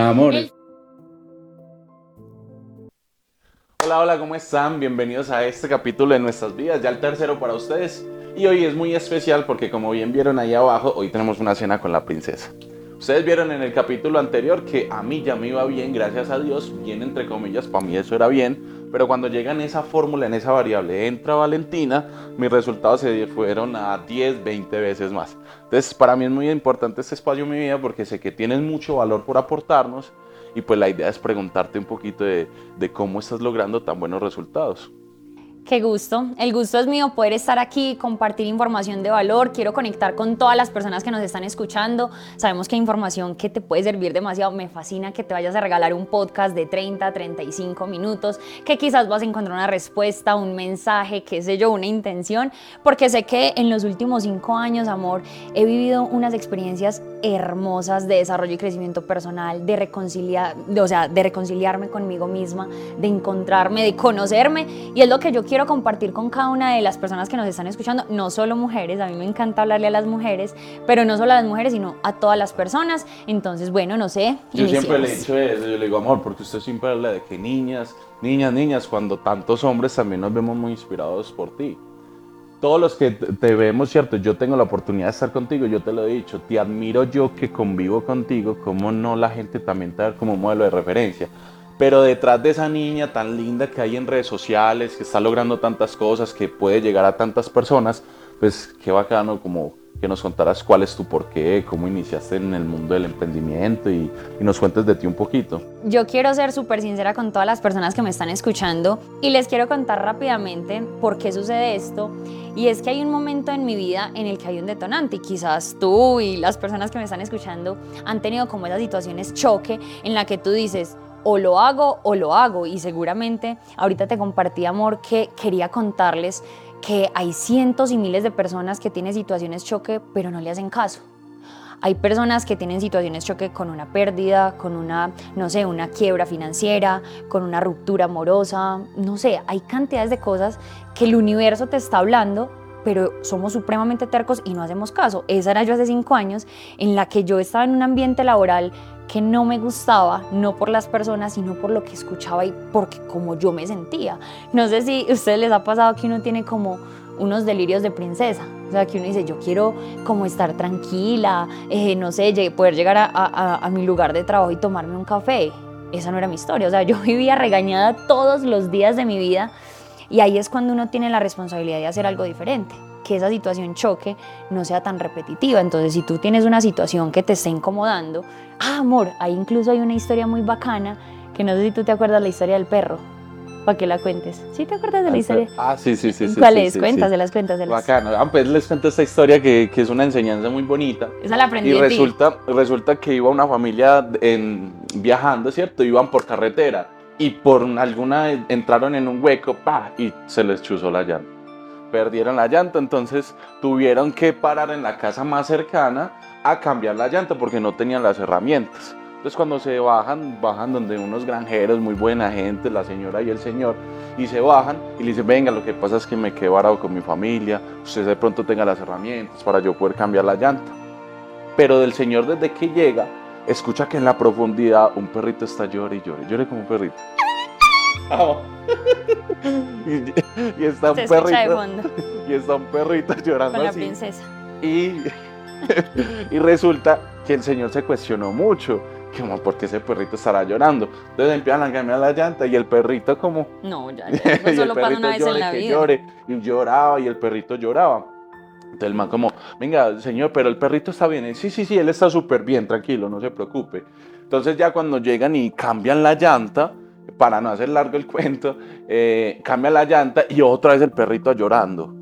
Mi amor. Hola, hola, ¿cómo están? Bienvenidos a este capítulo de Nuestras Vidas, ya el tercero para ustedes. Y hoy es muy especial porque como bien vieron ahí abajo, hoy tenemos una cena con la princesa. Ustedes vieron en el capítulo anterior que a mí ya me iba bien, gracias a Dios, bien entre comillas, para mí eso era bien, pero cuando llega en esa fórmula, en esa variable, entra Valentina, mis resultados se fueron a 10, 20 veces más. Entonces, para mí es muy importante este espacio en mi vida porque sé que tienes mucho valor por aportarnos y pues la idea es preguntarte un poquito de, de cómo estás logrando tan buenos resultados. Qué gusto. El gusto es mío poder estar aquí, compartir información de valor. Quiero conectar con todas las personas que nos están escuchando. Sabemos que hay información que te puede servir demasiado. Me fascina que te vayas a regalar un podcast de 30, 35 minutos, que quizás vas a encontrar una respuesta, un mensaje, qué sé yo, una intención, porque sé que en los últimos cinco años, amor, he vivido unas experiencias hermosas de desarrollo y crecimiento personal, de reconciliar, o sea, de reconciliarme conmigo misma, de encontrarme, de conocerme, y es lo que yo quiero compartir con cada una de las personas que nos están escuchando, no solo mujeres, a mí me encanta hablarle a las mujeres, pero no solo a las mujeres, sino a todas las personas. Entonces, bueno, no sé. Yo siempre le he dicho eso, yo le digo, amor, porque usted siempre habla de que niñas, niñas, niñas, cuando tantos hombres también nos vemos muy inspirados por ti. Todos los que te vemos, cierto, yo tengo la oportunidad de estar contigo, yo te lo he dicho, te admiro yo que convivo contigo, como no la gente también te da como modelo de referencia. Pero detrás de esa niña tan linda que hay en redes sociales, que está logrando tantas cosas, que puede llegar a tantas personas, pues qué bacano como que nos contaras cuál es tu porqué, cómo iniciaste en el mundo del emprendimiento y, y nos cuentes de ti un poquito. Yo quiero ser súper sincera con todas las personas que me están escuchando y les quiero contar rápidamente por qué sucede esto. Y es que hay un momento en mi vida en el que hay un detonante y quizás tú y las personas que me están escuchando han tenido como esas situaciones choque en la que tú dices, o lo hago o lo hago. Y seguramente ahorita te compartí, amor, que quería contarles que hay cientos y miles de personas que tienen situaciones choque, pero no le hacen caso. Hay personas que tienen situaciones choque con una pérdida, con una, no sé, una quiebra financiera, con una ruptura amorosa, no sé, hay cantidades de cosas que el universo te está hablando, pero somos supremamente tercos y no hacemos caso. Esa era yo hace cinco años, en la que yo estaba en un ambiente laboral que no me gustaba, no por las personas, sino por lo que escuchaba y porque como yo me sentía. No sé si a ustedes les ha pasado que uno tiene como unos delirios de princesa, o sea, que uno dice, yo quiero como estar tranquila, eh, no sé, poder llegar a, a, a mi lugar de trabajo y tomarme un café. Esa no era mi historia, o sea, yo vivía regañada todos los días de mi vida y ahí es cuando uno tiene la responsabilidad de hacer algo diferente que esa situación choque no sea tan repetitiva. Entonces, si tú tienes una situación que te está incomodando, ah, amor, ahí incluso hay una historia muy bacana, que no sé si tú te acuerdas la historia del perro, para que la cuentes. ¿Sí te acuerdas de la historia? Ah, sí, sí, sí. ¿Cuál sí, es? sí, cuentas, sí. las cuentas, de las... Bacano. Ah, pues les cuento esta historia que, que es una enseñanza muy bonita. Esa la aprendí Y de ti. resulta, resulta que iba una familia en, viajando, ¿cierto? Iban por carretera y por alguna entraron en un hueco, pa, y se les chuzó la llanta. Perdieron la llanta, entonces tuvieron que parar en la casa más cercana a cambiar la llanta porque no tenían las herramientas. Entonces cuando se bajan, bajan donde unos granjeros, muy buena gente, la señora y el señor, y se bajan y le dicen, venga, lo que pasa es que me quedé varado con mi familia, usted de pronto tenga las herramientas para yo poder cambiar la llanta. Pero del señor desde que llega, escucha que en la profundidad un perrito está llore y llore, llore como un perrito. y, y está un Se escucha de perrito fondo y está un perrito llorando con la así. princesa. Y, y resulta que el señor se cuestionó mucho, como, ¿por qué ese perrito estará llorando? Entonces empiezan a cambiar la llanta y el perrito como... No, ya, ya. el solo pasa una vez en la vida. llore, y lloraba y el perrito lloraba. Entonces el man como, venga, señor, pero el perrito está bien. Y, sí, sí, sí, él está súper bien, tranquilo, no se preocupe. Entonces ya cuando llegan y cambian la llanta, para no hacer largo el cuento, eh, cambian la llanta y otra vez el perrito llorando.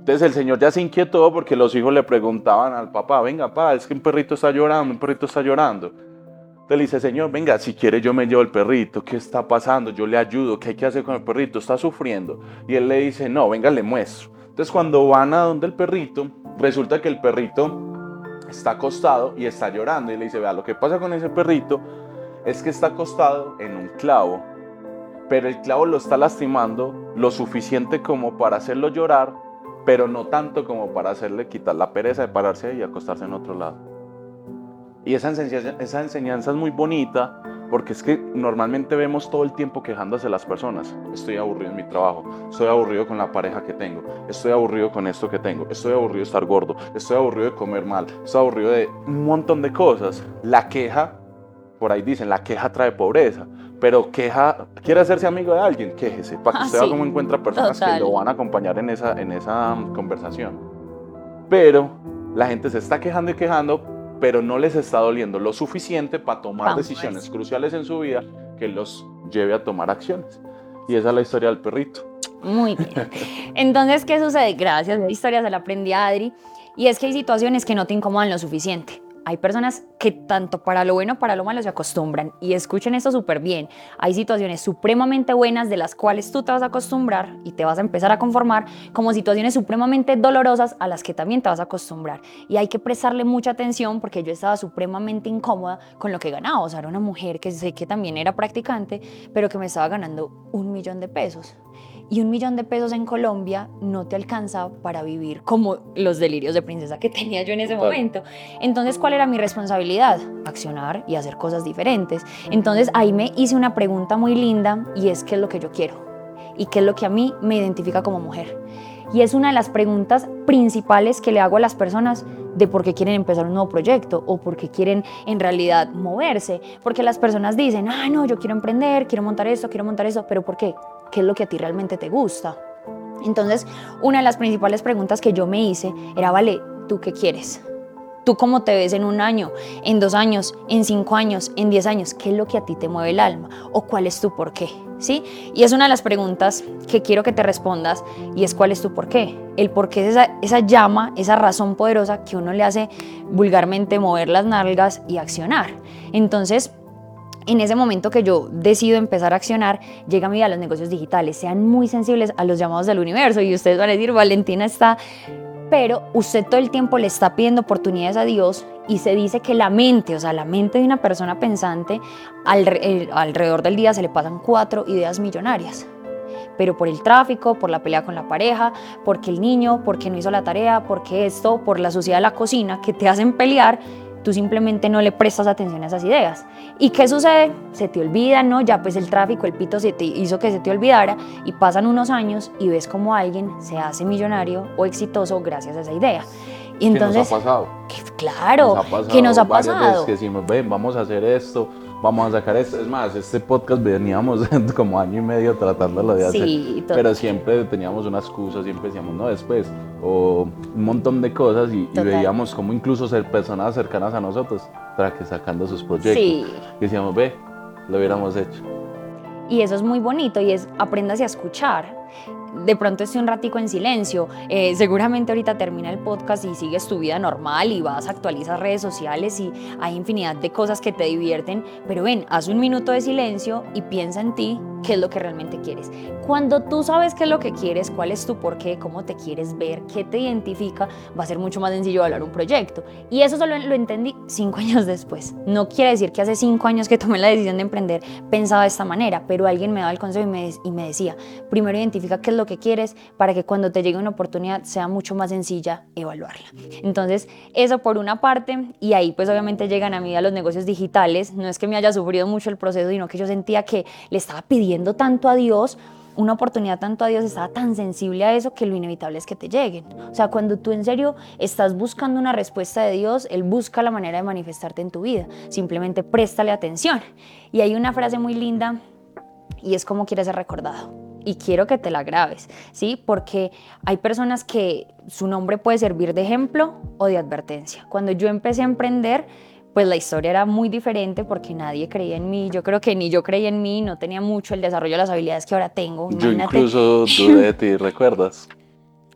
Entonces el señor ya se inquietó porque los hijos le preguntaban al papá, venga, papá, es que un perrito está llorando, un perrito está llorando. Entonces le dice, señor, venga, si quiere yo me llevo el perrito, ¿qué está pasando? Yo le ayudo, ¿qué hay que hacer con el perrito? Está sufriendo. Y él le dice, no, venga, le muestro. Entonces cuando van a donde el perrito, resulta que el perrito está acostado y está llorando. Y le dice, vea, lo que pasa con ese perrito es que está acostado en un clavo, pero el clavo lo está lastimando lo suficiente como para hacerlo llorar, pero no tanto como para hacerle quitar la pereza de pararse y acostarse en otro lado. Y esa enseñanza, es muy bonita porque es que normalmente vemos todo el tiempo quejándose las personas. Estoy aburrido en mi trabajo, estoy aburrido con la pareja que tengo, estoy aburrido con esto que tengo, estoy aburrido de estar gordo, estoy aburrido de comer mal, estoy aburrido de un montón de cosas. La queja, por ahí dicen, la queja trae pobreza. Pero queja, quiere hacerse amigo de alguien, quéjese, para que Ah, usted vea sí, cómo encuentra personas total. que lo van a acompañar en esa, en esa mm, conversación. Pero la gente se está quejando y quejando, pero no les está doliendo lo suficiente para tomar Vamos. decisiones cruciales en su vida que los lleve a tomar acciones. Y esa es la historia del perrito. Muy bien. Entonces, ¿qué sucede? Gracias la historia se la aprendí a Adri. Y es que hay situaciones que no te incomodan lo suficiente. Hay personas que tanto para lo bueno para lo malo se acostumbran. Y escuchen esto súper bien. Hay situaciones supremamente buenas de las cuales tú te vas a acostumbrar y te vas a empezar a conformar, como situaciones supremamente dolorosas a las que también te vas a acostumbrar. Y hay que prestarle mucha atención porque yo estaba supremamente incómoda con lo que ganaba. O sea, era una mujer que sé que también era practicante, pero que me estaba ganando un millón de pesos. Y un millón de pesos en Colombia no te alcanza para vivir como los delirios de princesa que tenía yo en ese Total. momento. Entonces, ¿cuál era mi responsabilidad? Accionar y hacer cosas diferentes. Entonces, ahí me hice una pregunta muy linda y es qué es lo que yo quiero y qué es lo que a mí me identifica como mujer. Y es una de las preguntas principales que le hago a las personas de por qué quieren empezar un nuevo proyecto o por qué quieren en realidad moverse. Porque las personas dicen, ah, no, yo quiero emprender, quiero montar esto, quiero montar eso, pero ¿por qué? ¿Qué es lo que a ti realmente te gusta? Entonces, una de las principales preguntas que yo me hice era, vale, ¿tú qué quieres? ¿Tú cómo te ves en un año, en dos años, en cinco años, en diez años? ¿Qué es lo que a ti te mueve el alma? ¿O cuál es tu por qué? ¿Sí? Y es una de las preguntas que quiero que te respondas y es cuál es tu por qué. El por qué es esa, esa llama, esa razón poderosa que uno le hace vulgarmente mover las nalgas y accionar. Entonces, en ese momento que yo decido empezar a accionar, llega mi vida a los negocios digitales. Sean muy sensibles a los llamados del universo y ustedes van a decir, Valentina está pero usted todo el tiempo le está pidiendo oportunidades a Dios y se dice que la mente, o sea, la mente de una persona pensante, eh, alrededor del día se le pasan cuatro ideas millonarias. Pero por el tráfico, por la pelea con la pareja, porque el niño, porque no hizo la tarea, porque esto, por la suciedad de la cocina, que te hacen pelear, tú simplemente no le prestas atención a esas ideas. ¿Y qué sucede? Se te olvida, ¿no? Ya pues el tráfico, el pito se te hizo que se te olvidara y pasan unos años y ves como alguien se hace millonario o exitoso gracias a esa idea. Y entonces, ¿Qué nos ha pasado? que- claro, Nos ha pasado que nos ha veces pasado. que decimos, ven, vamos a hacer esto, vamos a sacar esto. Es más, este podcast veníamos como año y medio tratándolo de hacer. Sí, pero siempre teníamos una excusa, siempre decíamos, no, después. O un montón de cosas y, veíamos como incluso ser personas cercanas a nosotros, para que sacando sus proyectos. Sí. Y decíamos, ve, lo hubiéramos hecho. Y eso es muy bonito y es apréndase a escuchar. De pronto esté un ratico en silencio. eh, seguramente ahorita termina el podcast y sigues tu vida normal y vas, actualizas redes sociales y hay infinidad de cosas que te divierten. Pero ven, haz un minuto de silencio y piensa en ti, qué es lo que realmente quieres. Cuando tú sabes qué es lo que quieres, cuál es tu porqué, cómo te quieres ver, qué te identifica, va a ser mucho más sencillo hablar un proyecto. Y eso solo lo entendí cinco años después. No quiere decir que hace cinco años que tomé la decisión de emprender pensaba de esta manera, pero alguien me daba el consejo y me, y me decía, primero identifica qué es lo que quieres para que cuando te llegue una oportunidad sea mucho más sencilla evaluarla. Entonces, eso por una parte, y ahí pues obviamente llegan a mí a los negocios digitales. No es que me haya sufrido mucho el proceso, sino que yo sentía que le estaba pidiendo tanto a Dios una oportunidad tanto a Dios, estaba tan sensible a eso que lo inevitable es que te lleguen. O sea, cuando tú en serio estás buscando una respuesta de Dios, Él busca la manera de manifestarte en tu vida. Simplemente préstale atención. Y hay una frase muy linda y es como quieres ser recordado. Y quiero que te la grabes, ¿sí? Porque hay personas que su nombre puede servir de ejemplo o de advertencia. Cuando yo empecé a emprender, pues la historia era muy diferente porque nadie creía en mí. Yo creo que ni yo creía en mí, no tenía mucho el desarrollo de las habilidades que ahora tengo. Yo incluso dudé de ti, ¿recuerdas?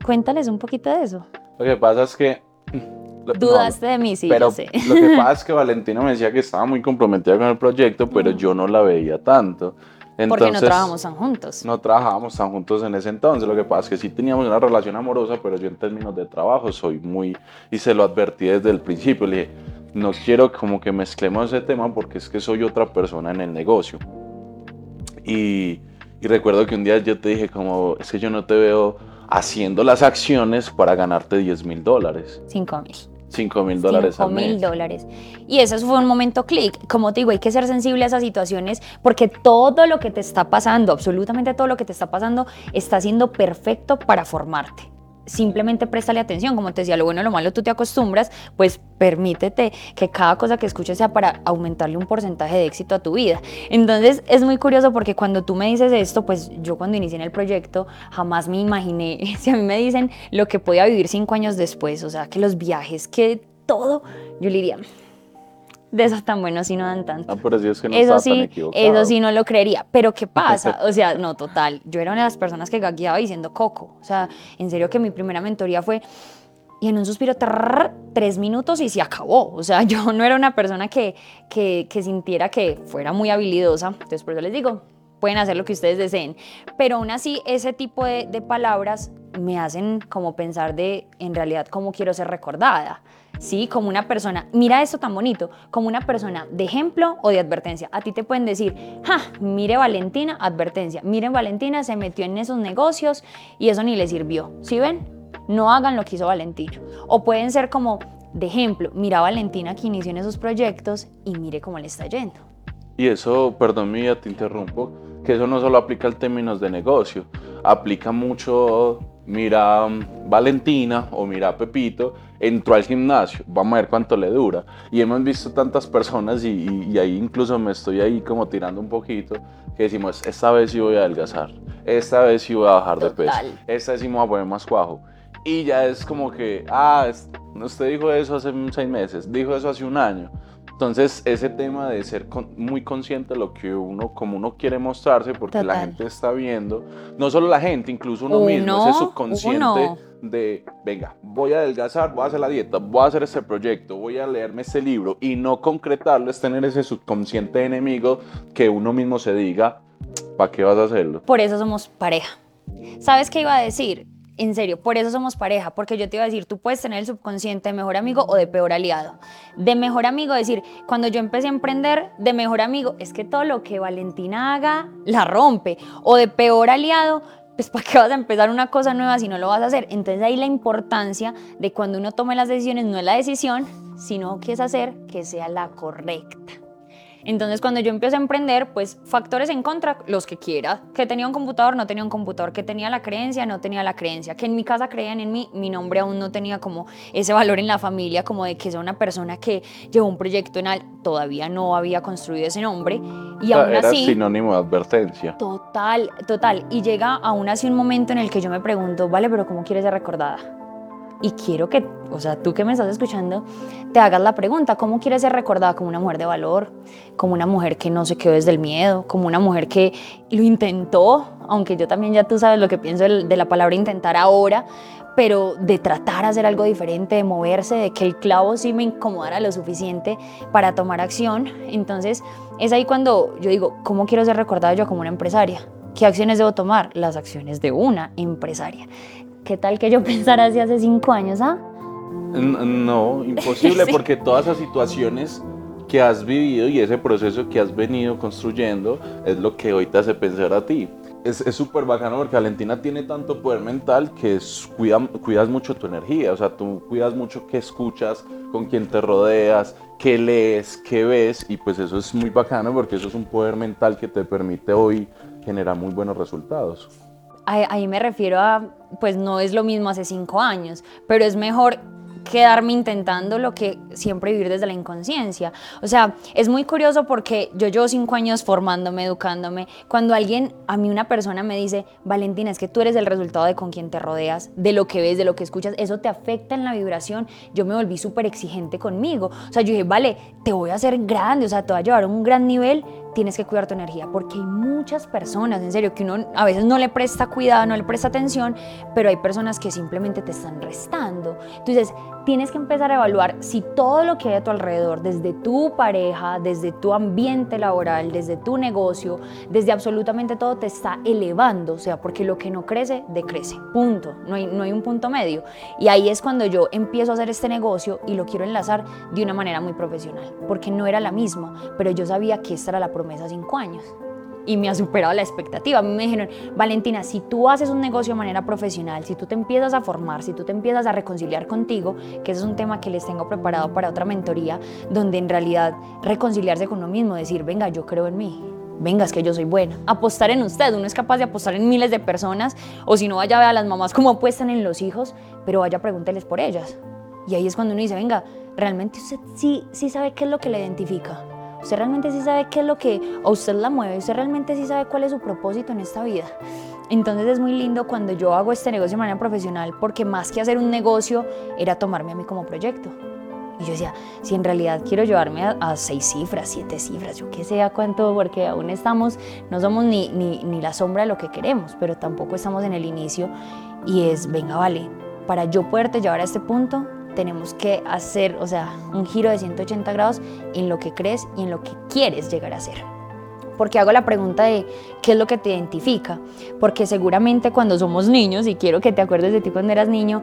Cuéntales un poquito de eso. Lo que pasa es que... no, Dudaste de mí, sí, pero yo sé. lo que pasa es que Valentina me decía que estaba muy comprometida con el proyecto, pero yo no la veía tanto. Porque no Entonces, trabajamos tan juntos. No trabajábamos tan juntos en ese entonces. Lo que pasa es que sí teníamos una relación amorosa, pero yo en términos de trabajo soy muy. Y se lo advertí desde el principio. Le dije, no quiero como que mezclemos ese tema porque es que soy otra persona en el negocio. Y, y recuerdo que un día yo te dije, como, es que yo no te veo haciendo las acciones para ganarte 10 mil dólares. Cinco mil. 5 mil dólares al mes. mil dólares. Y ese fue un momento clic. Como te digo, hay que ser sensible a esas situaciones porque todo lo que te está pasando, absolutamente todo lo que te está pasando, está siendo perfecto para formarte simplemente préstale atención, como te decía, lo bueno y lo malo tú te acostumbras, pues permítete que cada cosa que escuches sea para aumentarle un porcentaje de éxito a tu vida. Entonces es muy curioso porque cuando tú me dices esto, pues yo cuando inicié en el proyecto jamás me imaginé, si a mí me dicen lo que podía vivir cinco años después, o sea, que los viajes, que todo, yo le diría, de esos tan buenos si no dan tanto. Ah, pero es que no eso sí, eso sí no lo creería. Pero ¿qué pasa? O sea, no, total. Yo era una de las personas que gagueaba diciendo coco. O sea, en serio que mi primera mentoría fue y en un suspiro, tres minutos y se acabó. O sea, yo no era una persona que, que, que sintiera que fuera muy habilidosa. Entonces, por eso les digo, pueden hacer lo que ustedes deseen. Pero aún así, ese tipo de, de palabras me hacen como pensar de, en realidad, cómo quiero ser recordada. ¿Sí? Como una persona, mira esto tan bonito, como una persona de ejemplo o de advertencia. A ti te pueden decir, ja, mire Valentina, advertencia, miren Valentina se metió en esos negocios y eso ni le sirvió, ¿sí ven? No hagan lo que hizo Valentino. O pueden ser como, de ejemplo, mira Valentina que inició en esos proyectos y mire cómo le está yendo. Y eso, perdón, mía, te interrumpo, que eso no solo aplica al términos de negocio, aplica mucho mira mm, Valentina o mira Pepito, entró al gimnasio, vamos a ver cuánto le dura. Y hemos visto tantas personas y, ahí incluso me estoy ahí como tirando un poquito, que decimos, esta vez sí voy a adelgazar, esta vez sí voy a bajar de peso, esta vez sí me voy a poner más cuajo. Y ya es como que, ah, usted dijo eso hace seis meses, dijo eso hace un año. Entonces, ese tema de ser muy consciente de lo que uno, como uno quiere mostrarse, porque la gente está viendo, no solo la gente, incluso uno, mismo, ese subconsciente de, venga, voy a adelgazar, voy a hacer la dieta, voy a hacer este proyecto, voy a leerme este libro, y no concretarlo es tener ese subconsciente enemigo que uno mismo se diga, ¿para qué vas a hacerlo? Por eso somos pareja. ¿Sabes qué iba a decir? en serio, por eso somos pareja, porque yo te iba a decir, tú puedes tener el subconsciente de mejor amigo o de peor aliado. De mejor amigo, decir, cuando yo empecé a emprender, de mejor amigo, es que todo lo que Valentina haga, la rompe. O de peor aliado, pues ¿para qué vas a empezar una cosa nueva si no lo vas a hacer? Entonces ahí la importancia de cuando uno tome las decisiones no es la decisión, sino que es hacer que sea la correcta. Entonces, cuando yo empiezo a emprender, pues factores en contra, los que quiera. Que tenía un computador, no tenía un computador. Que tenía la creencia, no tenía la creencia. Que en mi casa creían en mí, mi nombre aún no tenía como ese valor en la familia, como de que sea una persona que llevó un proyecto en al. Todavía no había construido ese nombre. Y aún era así. sinónimo de advertencia. Total, total. Y llega aún así un momento en el que yo me pregunto, vale, pero ¿cómo quieres ser recordada? Y quiero que, o sea, tú que me estás escuchando, te hagas la pregunta, ¿cómo quieres ser recordada como una mujer de valor? Como una mujer que no se quedó desde el miedo, como una mujer que lo intentó, aunque yo también ya tú sabes lo que pienso de la palabra intentar ahora, pero de tratar de hacer algo diferente, de moverse, de que el clavo sí me incomodara lo suficiente para tomar acción. Entonces, es ahí cuando yo digo, ¿cómo quiero ser recordada yo como una empresaria? ¿Qué acciones debo tomar? Las acciones de una empresaria. ¿Qué tal que yo pensara así hace cinco años, ah? No, imposible, porque todas esas situaciones que has vivido y ese proceso que has venido construyendo es lo que hoy te hace pensar a ti. Es súper bacano porque Valentina tiene tanto poder mental que cuidas mucho tu energía, o sea, tú cuidas mucho qué escuchas, con quién te rodeas, qué lees, qué ves, y pues eso es muy bacano porque eso es un poder mental que te permite hoy generar muy buenos resultados ahí me refiero a, pues no es lo mismo hace cinco años, pero es mejor quedarme intentando lo que siempre vivir desde la inconsciencia. O sea, es muy curioso porque yo llevo cinco años formándome, educándome. Cuando alguien, a mí una persona me dice, Valentina, es que tú eres el resultado de con quien te rodeas, de lo que ves, de lo que escuchas, eso te afecta en la vibración. Yo me volví súper exigente conmigo. O sea, yo dije, vale, te voy a hacer grande, o sea, te voy a llevar a un gran nivel, tienes que cuidar tu energía, porque hay muchas personas, en serio, que uno a veces no le presta cuidado, no le presta atención, pero hay personas que simplemente te están restando. Entonces, tienes que empezar a evaluar si todo lo que hay a tu alrededor, desde tu pareja, desde tu ambiente laboral, desde tu negocio, desde absolutamente todo, te está elevando, o sea, porque lo que no crece, decrece, punto, no hay, no hay un punto medio. Y ahí es cuando yo empiezo a hacer este negocio y lo quiero enlazar de una manera muy profesional, porque no era la misma, pero yo sabía que esta era la promesa cinco años. Y me ha superado la expectativa. Me dijeron, Valentina, si tú haces un negocio de manera profesional, si tú te empiezas a formar, si tú te empiezas a reconciliar contigo, que ese es un tema que les tengo preparado para otra mentoría, donde en realidad reconciliarse con uno mismo, decir, venga, yo creo en mí, venga, es que yo soy buena. Apostar en usted, uno es capaz de apostar en miles de personas, o si no, vaya a ver a las mamás cómo apuestan en los hijos, pero vaya pregúnteles por ellas. Y ahí es cuando uno dice, venga, realmente usted sí, sí sabe qué es lo que le identifica. Usted realmente sí sabe qué es lo que a usted la mueve. Usted realmente sí sabe cuál es su propósito en esta vida. Entonces es muy lindo cuando yo hago este negocio de manera profesional porque más que hacer un negocio era tomarme a mí como proyecto. Y yo decía, si en realidad quiero llevarme a, seis cifras, siete cifras, yo qué sé a cuánto, porque aún estamos, no somos ni, ni, ni la sombra de lo que queremos, pero tampoco estamos en el inicio. Y es, venga, vale, para yo poderte llevar a este punto, tenemos que hacer, o sea, un giro de 180 grados en lo que crees y en lo que quieres llegar a ser. Porque hago la pregunta de qué es lo que te identifica. Porque seguramente cuando somos niños, y quiero que te acuerdes de ti cuando eras niño,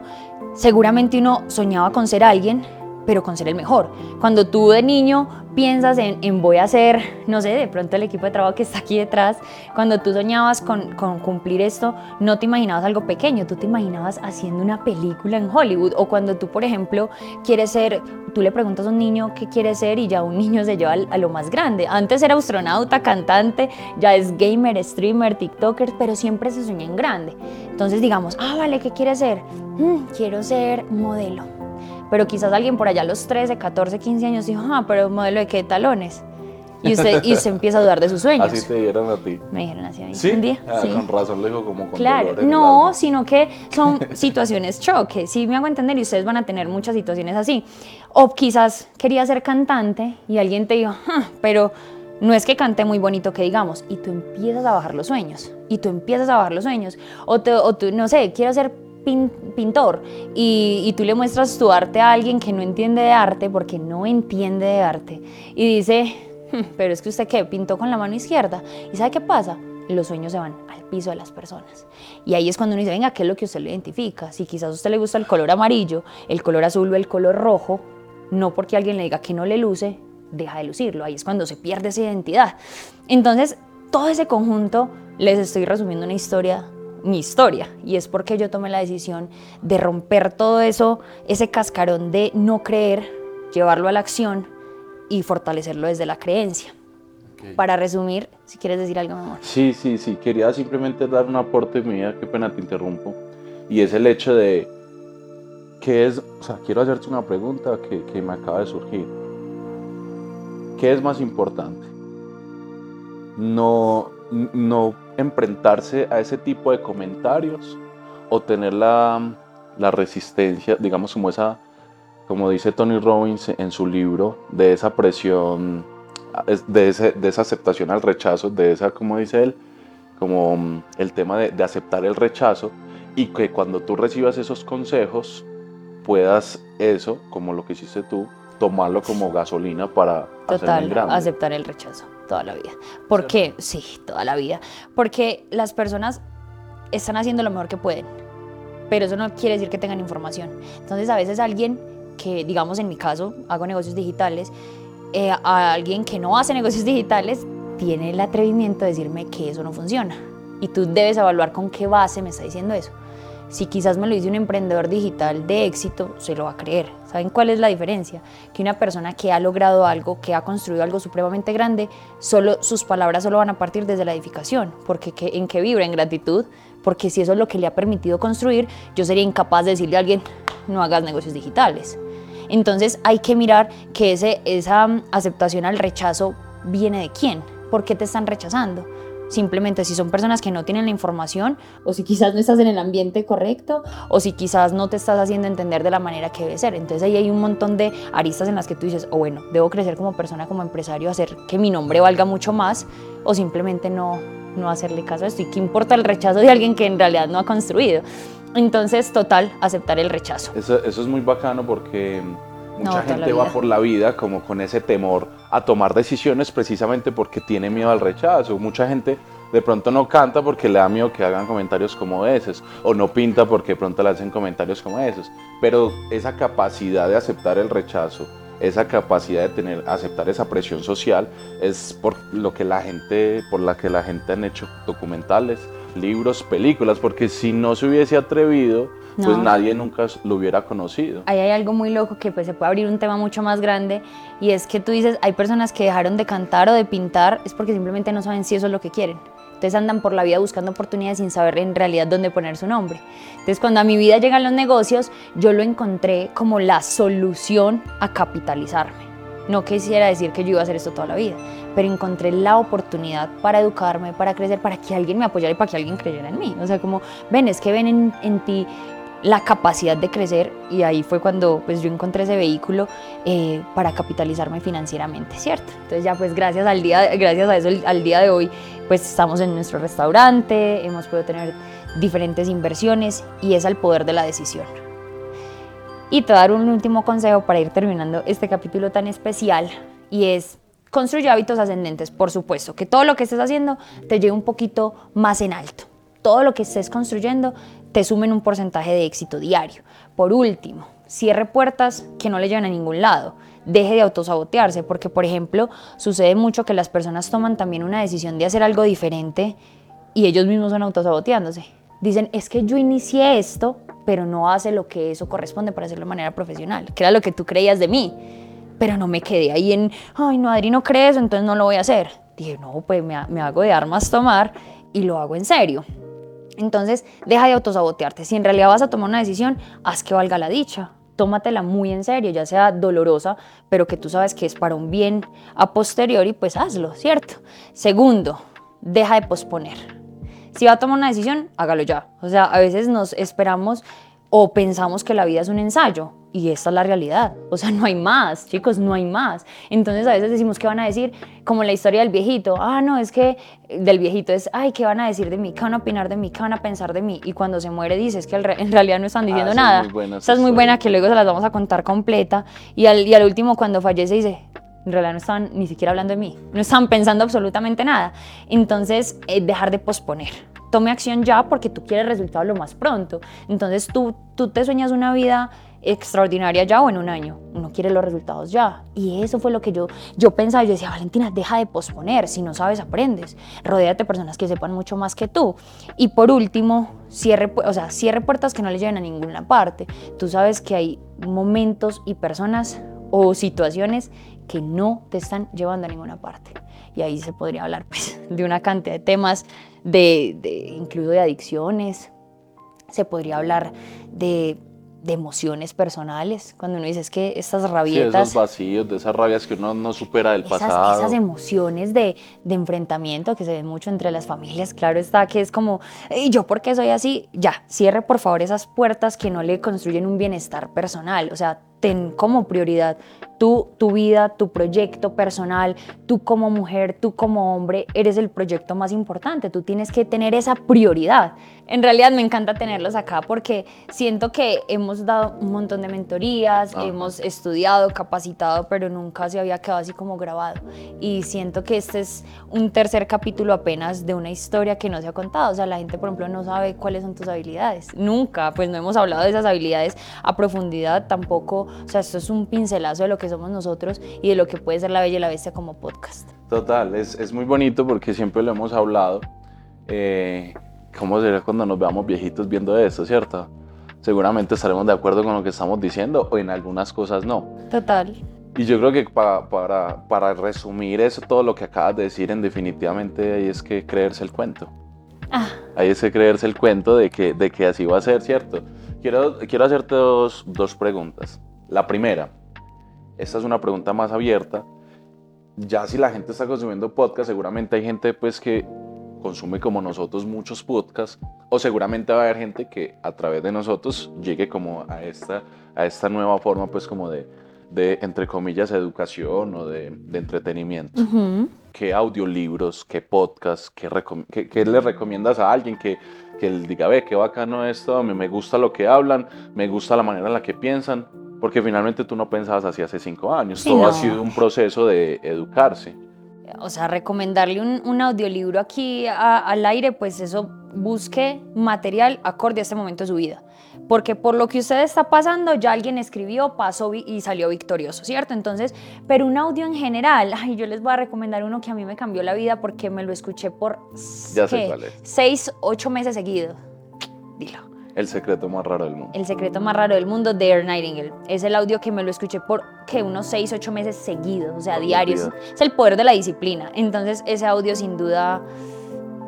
seguramente uno soñaba con ser alguien, pero con ser el mejor. Cuando tú de niño piensas en, voy a ser, no sé, de pronto el equipo de trabajo que está aquí detrás, cuando tú soñabas con, con, cumplir esto, no te imaginabas algo pequeño, tú te imaginabas haciendo una película en Hollywood. O cuando tú, por ejemplo, quieres ser, tú le preguntas a un niño qué quiere ser y ya un niño se lleva a lo más grande. Antes era astronauta, cantante, ya es gamer, streamer, tiktoker, pero siempre se sueña en grande. Entonces digamos, ah, vale, ¿qué quiere ser? Mm, quiero ser modelo pero quizás alguien por allá a los 13, 14, 15 años dijo, ah, pero modelo de qué talones. Y usted, y usted empieza a dudar de sus sueños. Así te dieron a ti. Me dijeron así a mí ¿Sí? un día. Ah, Con razón le dijo como con Claro, no, sino que son situaciones choque. Sí me hago entender y ustedes van a tener muchas situaciones así. O quizás quería ser cantante y alguien te dijo, ah, pero no es que cante muy bonito que digamos, y tú empiezas a bajar los sueños, y tú empiezas a bajar los sueños, o, te, o tú, no sé, quiero ser pintor y, tú le muestras tu arte a alguien que no entiende de arte porque no entiende de arte y dice, hmm, pero es que usted qué, pintó con la mano izquierda. ¿Y sabe qué pasa? Los sueños se van al piso de las personas. Y ahí es cuando uno dice, venga, ¿qué es lo que usted le identifica? Si quizás a usted le gusta el color amarillo, el color azul o el color rojo, no porque alguien le diga que no le luce, deja de lucirlo. Ahí es cuando se pierde esa identidad. Entonces, todo ese conjunto, les estoy resumiendo una historia mi historia y es porque yo tomé la decisión de romper todo eso, ese cascarón de no creer, llevarlo a la acción y fortalecerlo desde la creencia. Para resumir, si quieres decir algo, mi amor. Sí, sí, sí, quería simplemente dar un aporte qué pena te interrumpo, y es el hecho de que es, o sea, quiero hacerte una pregunta que, que me acaba de surgir. ¿Qué es más importante? No, no enfrentarse a ese tipo de comentarios o tener la, la resistencia, digamos como esa, como dice Tony Robbins en su libro, de esa presión, de, ese, de esa aceptación al rechazo, de esa, como dice él, como mm, el tema de, de, aceptar el rechazo y que cuando tú recibas esos consejos puedas eso, como lo que hiciste tú, tomarlo como gasolina para Total, aceptar el rechazo toda la vida. ¿Por qué? Sí, toda la vida. Porque las personas están haciendo lo mejor que pueden, pero eso no quiere decir que tengan información. Entonces a veces alguien que, digamos en mi caso, hago negocios digitales, eh, a alguien que no hace negocios digitales tiene el atrevimiento de decirme que eso no funciona. Y tú debes evaluar con qué base me está diciendo eso. Si quizás me lo dice un emprendedor digital de éxito, se lo va a creer. ¿Saben cuál es la diferencia? Que una persona que ha logrado algo, que ha construido algo supremamente grande, solo sus palabras solo van a partir desde la edificación, porque en qué vibra en gratitud, porque si eso es lo que le ha permitido construir, yo sería incapaz de decirle a alguien, no hagas negocios digitales. Entonces hay que mirar que ese, esa aceptación al rechazo viene de quién, por qué te están rechazando Simplemente si son personas que no tienen la información o si quizás no estás en el ambiente correcto o si quizás no te estás haciendo entender de la manera que debe ser. Entonces ahí hay un montón de aristas en las que tú dices, o bueno, debo crecer como persona, como empresario, hacer que mi nombre valga mucho más o simplemente no, no hacerle caso a esto. ¿Y qué importa el rechazo de alguien que en realidad no ha construido? Entonces, total, aceptar el rechazo. Eso, eso es muy bacano porque Mucha gente va por la vida como con ese temor a tomar decisiones precisamente porque tiene miedo al rechazo. Mucha gente de pronto no canta porque le da miedo que hagan comentarios como esos, o no pinta porque de pronto le hacen comentarios como esos. Pero esa capacidad de aceptar el rechazo esa capacidad de tener, aceptar esa presión social, es por lo que la gente, por la que la gente han hecho documentales, libros, películas, porque si no se hubiese atrevido, pues nadie nunca lo hubiera conocido. Ahí hay algo muy loco que pues se puede abrir un tema mucho más grande y es que tú dices, hay personas que dejaron de cantar o de pintar es porque simplemente no saben si eso es lo que quieren. Entonces andan por la vida buscando oportunidades sin saber en realidad dónde poner su nombre. Entonces cuando a mi vida llegan los negocios, yo lo encontré como la solución a capitalizarme. No quisiera decir que yo iba a hacer esto toda la vida, pero encontré la oportunidad para educarme, para crecer, para que alguien me apoyara y para que alguien creyera en mí. O sea, como, ven, es que ven en, en ti la capacidad de crecer y ahí fue cuando pues yo encontré ese vehículo eh, para capitalizarme financieramente, ¿cierto? Entonces ya pues gracias al día, gracias a eso al día de hoy pues estamos en nuestro restaurante, hemos podido tener diferentes inversiones y es al poder de la decisión. Y te voy a dar un último consejo para ir terminando este capítulo tan especial y es construye hábitos ascendentes, por supuesto, que todo lo que estés haciendo te lleve un poquito más en alto. Todo lo que estés construyendo te sumen un porcentaje de éxito diario. Por último, cierre puertas que no le llevan a ningún lado. Deje de autosabotearse, porque por ejemplo, sucede mucho que las personas toman también una decisión de hacer algo diferente y ellos mismos van autosaboteándose. Dicen, es que yo inicié esto, pero no hace lo que eso corresponde para hacerlo de manera profesional, que era lo que tú creías de mí. Pero no me quedé ahí en, ay, no, Adri no cree eso, entonces no lo voy a hacer. Dije, no, pues me, me hago de armas tomar y lo hago en serio. Entonces, deja de autosabotearte. Si en realidad vas a tomar una decisión, haz que valga la dicha. Tómatela muy en serio, ya sea dolorosa, pero que tú sabes que es para un bien a posteriori, pues hazlo, ¿cierto? Segundo, deja de posponer. Si va a tomar una decisión, hágalo ya. O sea, a veces nos esperamos o pensamos que la vida es un ensayo y esta es la realidad. O sea, no hay más, chicos, no hay más. Entonces a veces decimos que van a decir, como la historia del viejito, ah, no, es que del viejito es, ay, ¿qué van a decir de mí? ¿Qué van a opinar de mí? ¿Qué van a pensar de mí? Y cuando se muere dices que en realidad no están diciendo esa es nada. muy buena esa Esta es muy buena que luego se las vamos a contar completa. Y al, y al último, cuando fallece, dice, en realidad no estaban ni siquiera hablando de mí, no estaban pensando absolutamente nada. Entonces, eh, dejar de posponer. Tome acción ya porque tú quieres resultados lo más pronto. Entonces, tú, tú te sueñas una vida extraordinaria ya o en un año. Uno quiere los resultados ya. Y eso fue lo que yo, yo pensaba. Yo decía, Valentina, deja de posponer. Si no sabes, aprendes. Rodéate de personas que sepan mucho más que tú. Y por último, cierre, o sea, cierre puertas que no le lleven a ninguna parte. Tú sabes que hay momentos y personas o situaciones que no te están llevando a ninguna parte. Y ahí se podría hablar pues, de una cantidad de temas, de, de, incluido de adicciones, se podría hablar de, de emociones personales, cuando uno dice es que estas Sí, rabietas... esos vacíos, de esas rabias que uno no supera del esas, pasado. esas emociones de, de enfrentamiento que se ven mucho entre las familias, claro está que es como, ¿y yo por qué soy así? Ya, cierre por favor esas puertas que no le construyen un bienestar personal, o sea, ten como prioridad tú, tu vida, tu proyecto personal, tú como mujer, tú como hombre, eres el proyecto más importante, tú tienes que tener esa prioridad. En realidad me encanta tenerlos acá porque siento que hemos dado un montón de mentorías, Ajá. hemos estudiado, capacitado, pero nunca se había quedado así como grabado. Y siento que este es un tercer capítulo apenas de una historia que no se ha contado. O sea, la gente, por ejemplo, no sabe cuáles son tus habilidades. Nunca, pues no hemos hablado de esas habilidades a profundidad tampoco. O sea, esto es un pincelazo de lo que somos nosotros y de lo que puede ser la Bella y la Bestia como podcast. Total, es, es muy bonito porque siempre lo hemos hablado. Eh, ¿Cómo será cuando nos veamos viejitos viendo esto, cierto? Seguramente estaremos de acuerdo con lo que estamos diciendo o en algunas cosas no. Total. Y yo creo que pa- para, para resumir eso, todo lo que acabas de decir, en definitivamente ahí es que creerse el cuento. Ah, Ahí es que creerse el cuento de que, de que así va a ser, ¿cierto? Quiero, quiero hacerte dos, dos preguntas. La primera, esta es una pregunta más abierta. Ya si la gente está consumiendo podcast, seguramente hay gente pues que consume como nosotros muchos podcasts o seguramente va a haber gente que a través de nosotros llegue como a esta, a esta nueva forma pues como de, de entre comillas, educación o de, de entretenimiento. ujú. ¿Qué audiolibros, qué podcast, qué, recom- qué- qué le recomiendas a alguien que, que él diga, ve, qué bacano esto, me, me gusta lo que hablan, me gusta la manera en la que piensan? Porque finalmente tú no pensabas así hace cinco años, Sí, todo no. ha sido un proceso de educarse. o sea, recomendarle un, un audiolibro aquí a- al aire, pues eso busque material acorde a este momento de su vida. Porque por lo que usted está pasando, ya alguien escribió, pasó y salió victorioso, ¿cierto? Entonces, pero un audio en general, ay, yo les voy a recomendar uno que a mí me cambió la vida porque me lo escuché por Ya sé es. seis, ocho meses seguidos. Dilo. El secreto más raro del mundo. El secreto más raro del mundo de Air Nightingale. Es el audio que me lo escuché por que unos 6, 8 meses seguidos, o sea, Por diarios. Es el poder de la disciplina. Entonces, ese audio sin duda.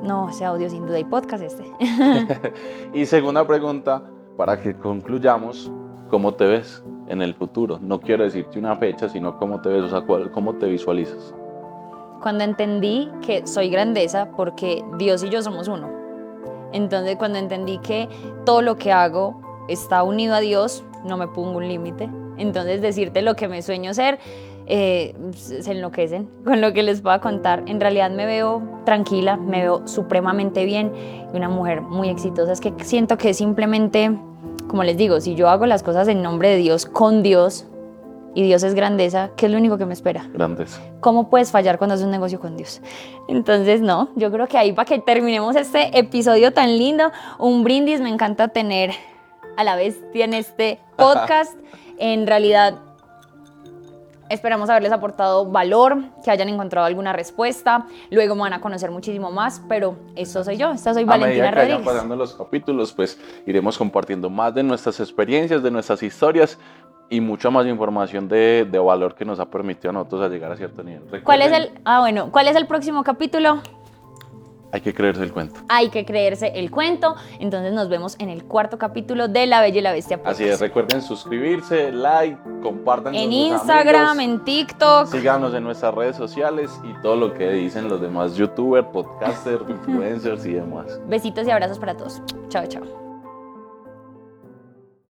No, ese audio sin duda. Y podcast este. Y segunda pregunta, para que concluyamos, ¿cómo te ves en el futuro? No quiero decirte una fecha, sino cómo te ves, o sea, cómo te visualizas. Cuando entendí que soy grandeza porque Dios y yo somos uno. Entonces, cuando entendí que todo lo que hago está unido a Dios, no me pongo un límite. Entonces, decirte lo que me sueño ser, eh, se enloquecen con lo que les puedo contar. En realidad me veo tranquila, me veo supremamente bien y una mujer muy exitosa. Es que siento que simplemente, como les digo, si yo hago las cosas en nombre de Dios, con Dios, y Dios es grandeza, ¿qué es lo único que me espera? Grandes. ¿Cómo puedes fallar cuando haces un negocio con Dios? Entonces, no, yo creo que ahí para que terminemos este episodio tan lindo, un brindis, me encanta tener a la vez tiene este podcast. En realidad, esperamos haberles aportado valor, que hayan encontrado alguna respuesta. Luego me van a conocer muchísimo más, pero esto soy yo, esta soy A Valentina medida que Rodríguez. pasando los capítulos, pues iremos compartiendo más de nuestras experiencias, de nuestras historias y mucha más información de, de valor que nos ha permitido a nosotros a llegar a cierto nivel. ¿Cuál es el, ah, bueno, ¿cuál es el próximo capítulo? Hay que creerse el cuento. Hay que creerse el cuento. Entonces nos vemos en el cuarto capítulo de La Bella y la Bestia podcast. Así es, recuerden suscribirse, like, compartan con En sus Instagram, amigos. en TikTok. Síganos en nuestras redes sociales y todo lo que dicen los demás youtubers, podcasters, influencers y demás. Besitos y abrazos para todos. Chao, chao.